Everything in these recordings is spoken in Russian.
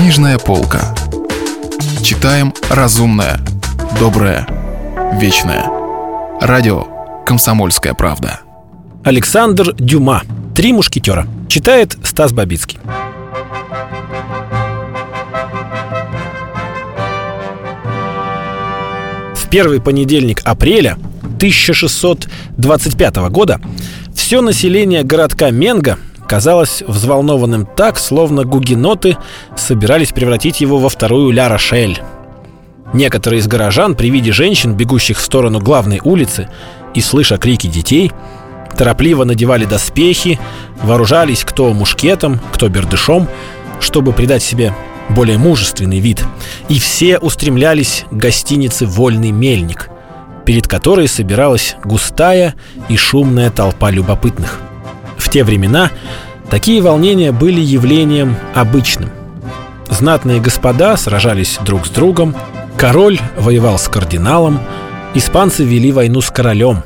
Книжная полка. Читаем разумное, доброе, вечное. Радио «Комсомольская правда». Александр Дюма. «Три мушкетера». Читает Стас Бабицкий. В первый понедельник апреля 1625 года все население городка Менга казалось взволнованным так, словно гугеноты собирались превратить его во вторую Ля-Рошель. Некоторые из горожан при виде женщин, бегущих в сторону главной улицы и слыша крики детей, торопливо надевали доспехи, вооружались кто мушкетом, кто бердышом, чтобы придать себе более мужественный вид. И все устремлялись к гостинице «Вольный мельник», перед которой собиралась густая и шумная толпа любопытных – в те времена такие волнения были явлением обычным. Знатные господа сражались друг с другом, король воевал с кардиналом, испанцы вели войну с королем.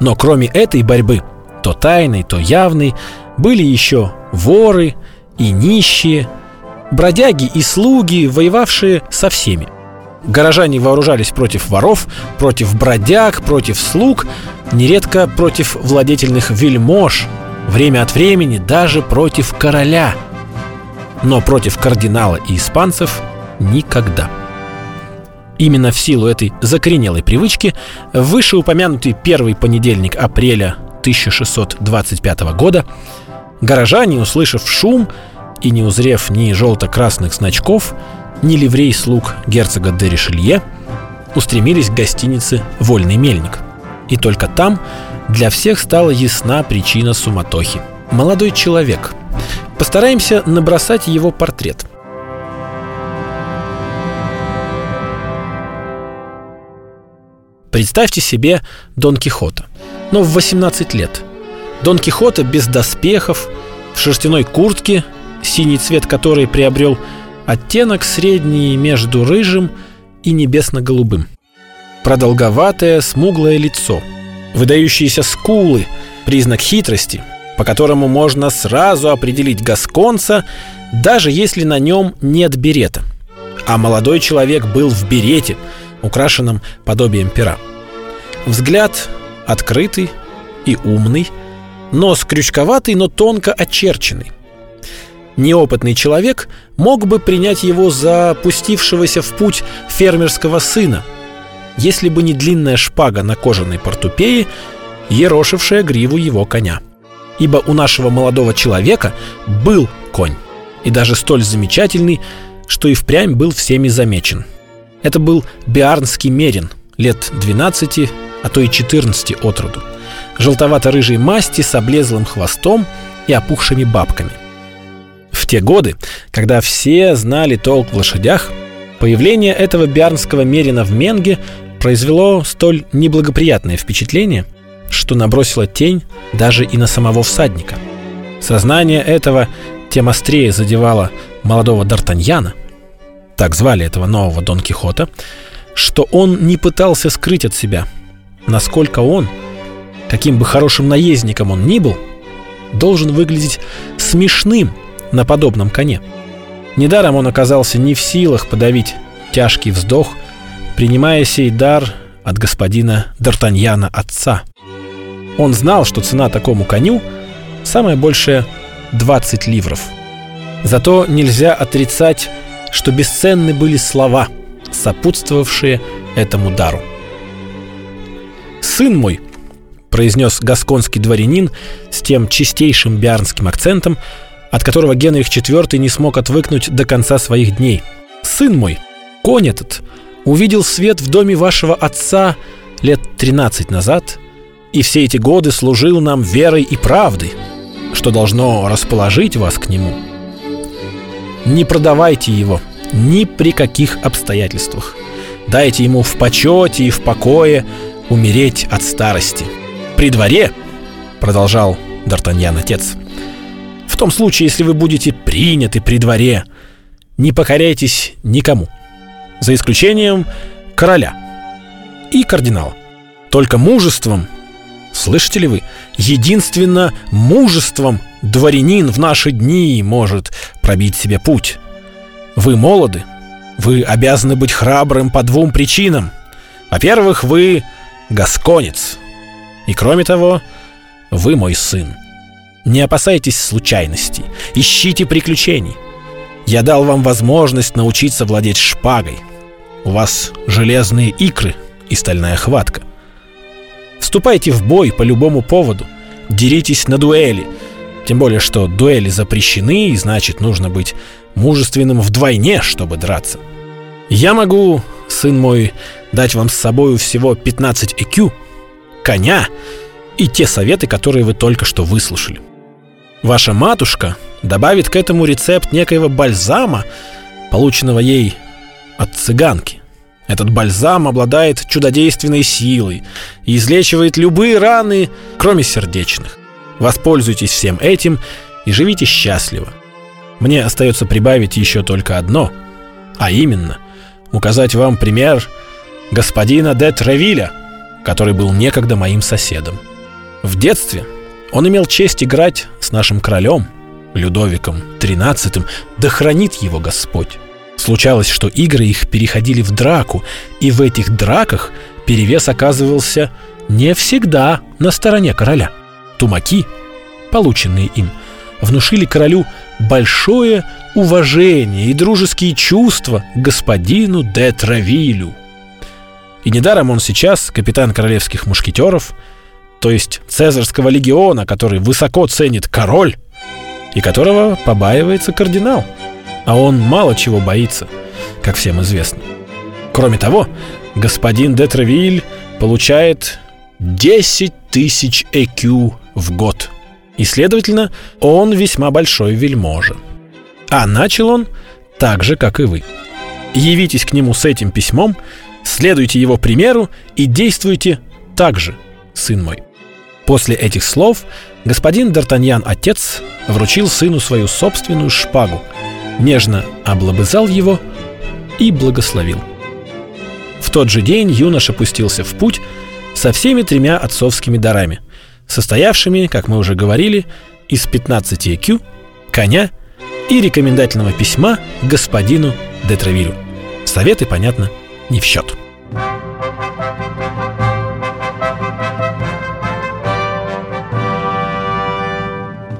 Но кроме этой борьбы, то тайной, то явной, были еще воры и нищие, бродяги и слуги, воевавшие со всеми. Горожане вооружались против воров, против бродяг, против слуг, нередко против владетельных вельмож, время от времени даже против короля. Но против кардинала и испанцев никогда. Именно в силу этой закоренелой привычки вышеупомянутый первый понедельник апреля 1625 года горожане, услышав шум и не узрев ни желто-красных значков, ни ливрей слуг герцога де Ришелье, устремились к гостинице «Вольный мельник». И только там для всех стала ясна причина суматохи. Молодой человек. Постараемся набросать его портрет. Представьте себе Дон Кихота, но в 18 лет. Дон Кихота без доспехов, в шерстяной куртке, синий цвет которой приобрел оттенок средний между рыжим и небесно-голубым. Продолговатое, смуглое лицо – Выдающиеся скулы – признак хитрости, по которому можно сразу определить гасконца, даже если на нем нет берета. А молодой человек был в берете, украшенном подобием пера. Взгляд открытый и умный, нос крючковатый, но тонко очерченный. Неопытный человек мог бы принять его за пустившегося в путь фермерского сына – если бы не длинная шпага на кожаной портупее, ерошившая гриву его коня. Ибо у нашего молодого человека был конь, и даже столь замечательный, что и впрямь был всеми замечен. Это был биарнский мерин, лет 12, а то и 14 от роду. Желтовато-рыжей масти с облезлым хвостом и опухшими бабками. В те годы, когда все знали толк в лошадях, появление этого биарнского мерина в Менге произвело столь неблагоприятное впечатление, что набросило тень даже и на самого всадника. Сознание этого тем острее задевало молодого Д'Артаньяна, так звали этого нового Дон Кихота, что он не пытался скрыть от себя, насколько он, каким бы хорошим наездником он ни был, должен выглядеть смешным на подобном коне. Недаром он оказался не в силах подавить тяжкий вздох – принимая сей дар от господина Д'Артаньяна отца. Он знал, что цена такому коню самое большее 20 ливров. Зато нельзя отрицать, что бесценны были слова, сопутствовавшие этому дару. «Сын мой», — произнес гасконский дворянин с тем чистейшим биарнским акцентом, от которого Генрих IV не смог отвыкнуть до конца своих дней. «Сын мой, конь этот увидел свет в доме вашего отца лет 13 назад и все эти годы служил нам верой и правдой, что должно расположить вас к нему. Не продавайте его ни при каких обстоятельствах. Дайте ему в почете и в покое умереть от старости. При дворе, продолжал Д'Артаньян отец, том случае, если вы будете приняты при дворе, не покоряйтесь никому – за исключением короля и кардинала. Только мужеством, слышите ли вы, единственно мужеством дворянин в наши дни может пробить себе путь. Вы молоды. Вы обязаны быть храбрым по двум причинам. Во-первых, вы гасконец. И кроме того, вы мой сын. Не опасайтесь случайностей, ищите приключений. Я дал вам возможность научиться владеть шпагой. У вас железные икры и стальная хватка. Вступайте в бой по любому поводу. Деритесь на дуэли. Тем более, что дуэли запрещены, и значит, нужно быть мужественным вдвойне, чтобы драться. Я могу, сын мой, дать вам с собою всего 15 ЭКЮ, коня и те советы, которые вы только что выслушали. Ваша матушка добавит к этому рецепт некоего бальзама, полученного ей от цыганки. Этот бальзам обладает чудодейственной силой и излечивает любые раны, кроме сердечных. Воспользуйтесь всем этим и живите счастливо. Мне остается прибавить еще только одно, а именно указать вам пример господина де Тревиля, который был некогда моим соседом. В детстве он имел честь играть с нашим королем, Людовиком XIII, да хранит его Господь. Случалось, что игры их переходили в драку, и в этих драках перевес оказывался не всегда на стороне короля. Тумаки, полученные им, внушили королю большое уважение и дружеские чувства господину де Травилю. И недаром он сейчас капитан королевских мушкетеров, то есть цезарского легиона, который высоко ценит король и которого побаивается кардинал – а он мало чего боится, как всем известно. Кроме того, господин де Тревиль получает 10 тысяч ЭКЮ в год. И, следовательно, он весьма большой вельможа. А начал он так же, как и вы. Явитесь к нему с этим письмом, следуйте его примеру и действуйте так же, сын мой. После этих слов господин Д'Артаньян, отец, вручил сыну свою собственную шпагу – нежно облобызал его и благословил. В тот же день юноша пустился в путь со всеми тремя отцовскими дарами, состоявшими, как мы уже говорили, из 15 ЭКЮ, коня и рекомендательного письма господину Детравилю. Советы, понятно, не в счет.